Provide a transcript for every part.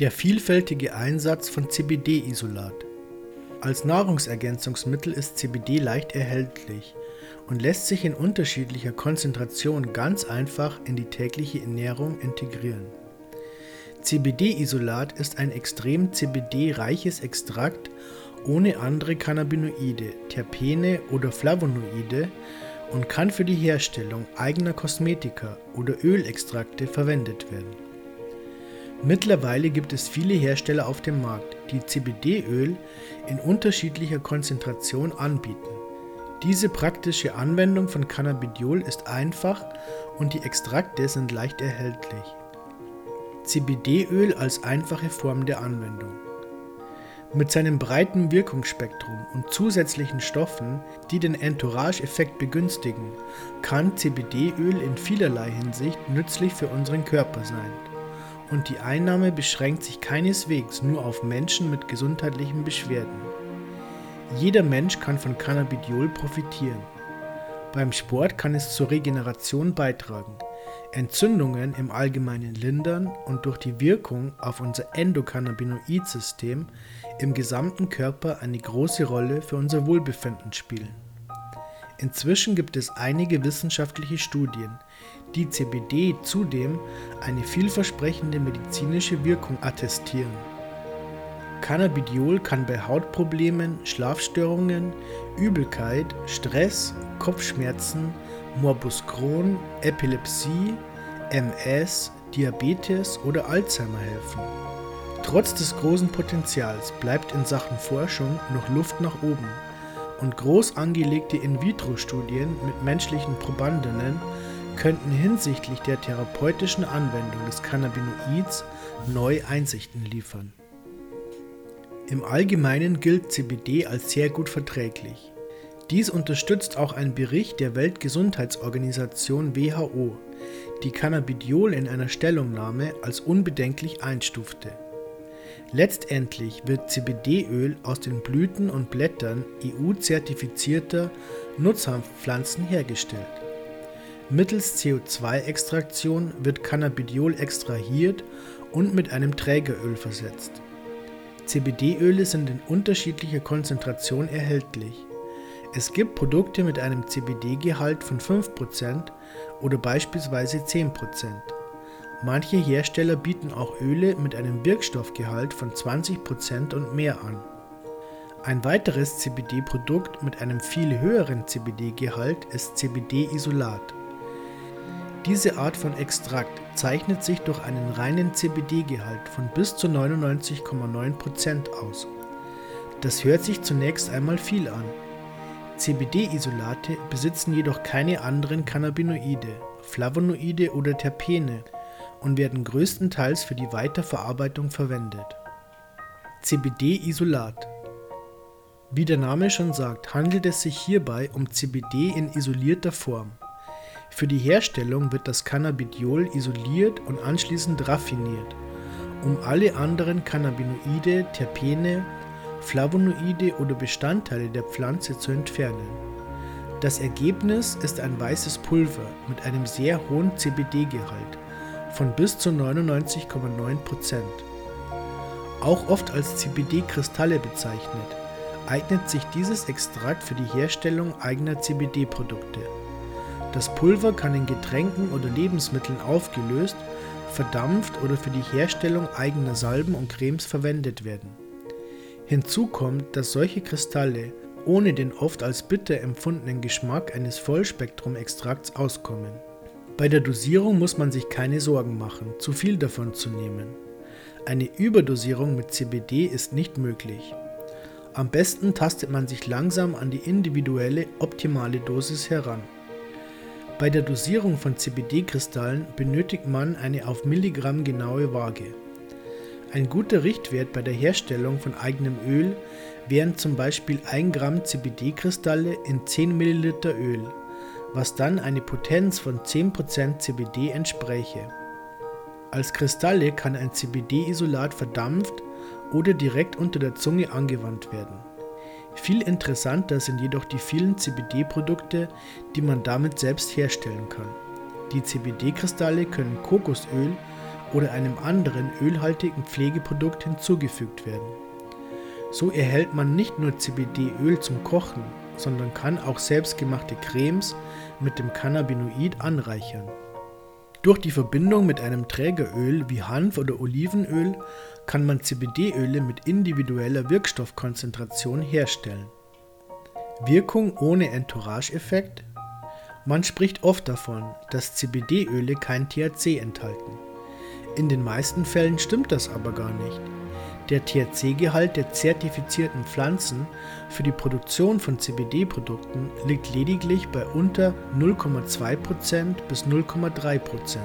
Der vielfältige Einsatz von CBD-Isolat. Als Nahrungsergänzungsmittel ist CBD leicht erhältlich und lässt sich in unterschiedlicher Konzentration ganz einfach in die tägliche Ernährung integrieren. CBD-Isolat ist ein extrem CBD-reiches Extrakt ohne andere Cannabinoide, Terpene oder Flavonoide und kann für die Herstellung eigener Kosmetika oder Ölextrakte verwendet werden. Mittlerweile gibt es viele Hersteller auf dem Markt, die CBD-Öl in unterschiedlicher Konzentration anbieten. Diese praktische Anwendung von Cannabidiol ist einfach und die Extrakte sind leicht erhältlich. CBD-Öl als einfache Form der Anwendung. Mit seinem breiten Wirkungsspektrum und zusätzlichen Stoffen, die den Entourage-Effekt begünstigen, kann CBD-Öl in vielerlei Hinsicht nützlich für unseren Körper sein. Und die Einnahme beschränkt sich keineswegs nur auf Menschen mit gesundheitlichen Beschwerden. Jeder Mensch kann von Cannabidiol profitieren. Beim Sport kann es zur Regeneration beitragen, Entzündungen im Allgemeinen lindern und durch die Wirkung auf unser Endokannabinoid-System im gesamten Körper eine große Rolle für unser Wohlbefinden spielen. Inzwischen gibt es einige wissenschaftliche Studien, die CBD zudem eine vielversprechende medizinische Wirkung attestieren. Cannabidiol kann bei Hautproblemen, Schlafstörungen, Übelkeit, Stress, Kopfschmerzen, Morbus Crohn, Epilepsie, MS, Diabetes oder Alzheimer helfen. Trotz des großen Potenzials bleibt in Sachen Forschung noch Luft nach oben und groß angelegte In-vitro-Studien mit menschlichen Probandinnen könnten hinsichtlich der therapeutischen Anwendung des Cannabinoids neue Einsichten liefern. Im Allgemeinen gilt CBD als sehr gut verträglich. Dies unterstützt auch ein Bericht der Weltgesundheitsorganisation WHO, die Cannabidiol in einer Stellungnahme als unbedenklich einstufte. Letztendlich wird CBD-Öl aus den Blüten und Blättern EU-zertifizierter Nutzhanfpflanzen hergestellt. Mittels CO2-Extraktion wird Cannabidiol extrahiert und mit einem Trägeröl versetzt. CBD-Öle sind in unterschiedlicher Konzentration erhältlich. Es gibt Produkte mit einem CBD-Gehalt von 5% oder beispielsweise 10%. Manche Hersteller bieten auch Öle mit einem Wirkstoffgehalt von 20% und mehr an. Ein weiteres CBD-Produkt mit einem viel höheren CBD-Gehalt ist CBD-Isolat. Diese Art von Extrakt zeichnet sich durch einen reinen CBD-Gehalt von bis zu 99,9% aus. Das hört sich zunächst einmal viel an, CBD-Isolate besitzen jedoch keine anderen Cannabinoide, Flavonoide oder Terpene und werden größtenteils für die Weiterverarbeitung verwendet. CBD-Isolat Wie der Name schon sagt, handelt es sich hierbei um CBD in isolierter Form. Für die Herstellung wird das Cannabidiol isoliert und anschließend raffiniert, um alle anderen Cannabinoide, Terpene Flavonoide oder Bestandteile der Pflanze zu entfernen. Das Ergebnis ist ein weißes Pulver mit einem sehr hohen CBD-Gehalt von bis zu 99,9%. Auch oft als CBD-Kristalle bezeichnet, eignet sich dieses Extrakt für die Herstellung eigener CBD-Produkte. Das Pulver kann in Getränken oder Lebensmitteln aufgelöst, verdampft oder für die Herstellung eigener Salben und Cremes verwendet werden. Hinzu kommt, dass solche Kristalle ohne den oft als bitter empfundenen Geschmack eines Vollspektrum-Extrakts auskommen. Bei der Dosierung muss man sich keine Sorgen machen, zu viel davon zu nehmen. Eine Überdosierung mit CBD ist nicht möglich. Am besten tastet man sich langsam an die individuelle optimale Dosis heran. Bei der Dosierung von CBD-Kristallen benötigt man eine auf Milligramm genaue Waage. Ein guter Richtwert bei der Herstellung von eigenem Öl wären zum Beispiel 1 Gramm CBD-Kristalle in 10 Milliliter Öl, was dann eine Potenz von 10% CBD entspräche. Als Kristalle kann ein CBD-Isolat verdampft oder direkt unter der Zunge angewandt werden. Viel interessanter sind jedoch die vielen CBD-Produkte, die man damit selbst herstellen kann. Die CBD-Kristalle können Kokosöl oder einem anderen ölhaltigen Pflegeprodukt hinzugefügt werden. So erhält man nicht nur CBD-Öl zum Kochen, sondern kann auch selbstgemachte Cremes mit dem Cannabinoid anreichern. Durch die Verbindung mit einem Trägeröl wie Hanf oder Olivenöl kann man CBD-Öle mit individueller Wirkstoffkonzentration herstellen. Wirkung ohne Entourage-Effekt? Man spricht oft davon, dass CBD-Öle kein THC enthalten. In den meisten Fällen stimmt das aber gar nicht. Der THC-Gehalt der zertifizierten Pflanzen für die Produktion von CBD-Produkten liegt lediglich bei unter 0,2% bis 0,3%,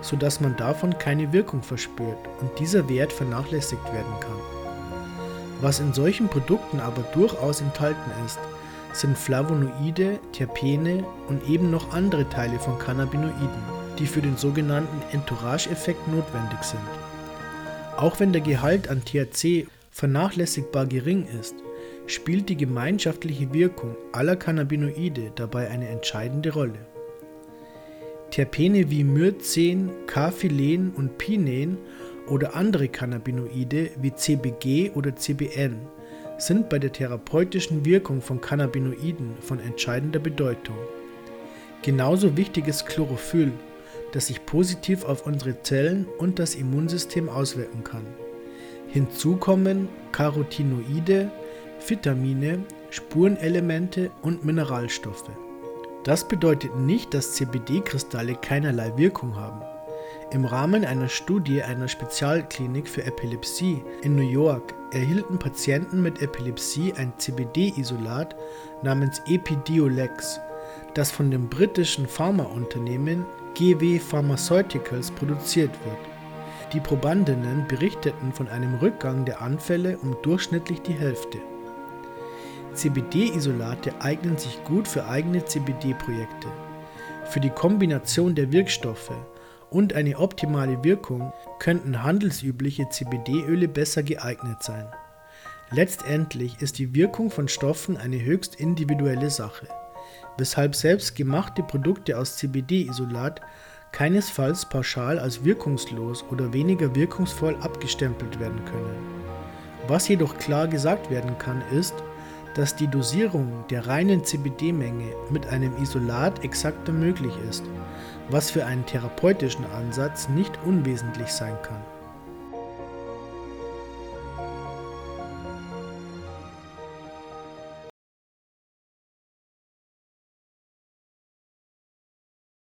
sodass man davon keine Wirkung verspürt und dieser Wert vernachlässigt werden kann. Was in solchen Produkten aber durchaus enthalten ist, sind Flavonoide, Terpene und eben noch andere Teile von Cannabinoiden, die für den sogenannten Entourage-Effekt notwendig sind. Auch wenn der Gehalt an THC vernachlässigbar gering ist, spielt die gemeinschaftliche Wirkung aller Cannabinoide dabei eine entscheidende Rolle. Terpene wie Myrcen, Carphylen und Pinen oder andere Cannabinoide wie CBG oder CBN sind bei der therapeutischen Wirkung von Cannabinoiden von entscheidender Bedeutung. Genauso wichtig ist Chlorophyll, das sich positiv auf unsere Zellen und das Immunsystem auswirken kann. Hinzu kommen Carotinoide, Vitamine, Spurenelemente und Mineralstoffe. Das bedeutet nicht, dass CBD-Kristalle keinerlei Wirkung haben. Im Rahmen einer Studie einer Spezialklinik für Epilepsie in New York erhielten Patienten mit Epilepsie ein CBD-Isolat namens Epidiolex, das von dem britischen Pharmaunternehmen GW Pharmaceuticals produziert wird. Die Probandinnen berichteten von einem Rückgang der Anfälle um durchschnittlich die Hälfte. CBD-Isolate eignen sich gut für eigene CBD-Projekte. Für die Kombination der Wirkstoffe und eine optimale Wirkung könnten handelsübliche CBD-Öle besser geeignet sein. Letztendlich ist die Wirkung von Stoffen eine höchst individuelle Sache weshalb selbst gemachte Produkte aus CBD-Isolat keinesfalls pauschal als wirkungslos oder weniger wirkungsvoll abgestempelt werden können. Was jedoch klar gesagt werden kann, ist, dass die Dosierung der reinen CBD-Menge mit einem Isolat exakter möglich ist, was für einen therapeutischen Ansatz nicht unwesentlich sein kann.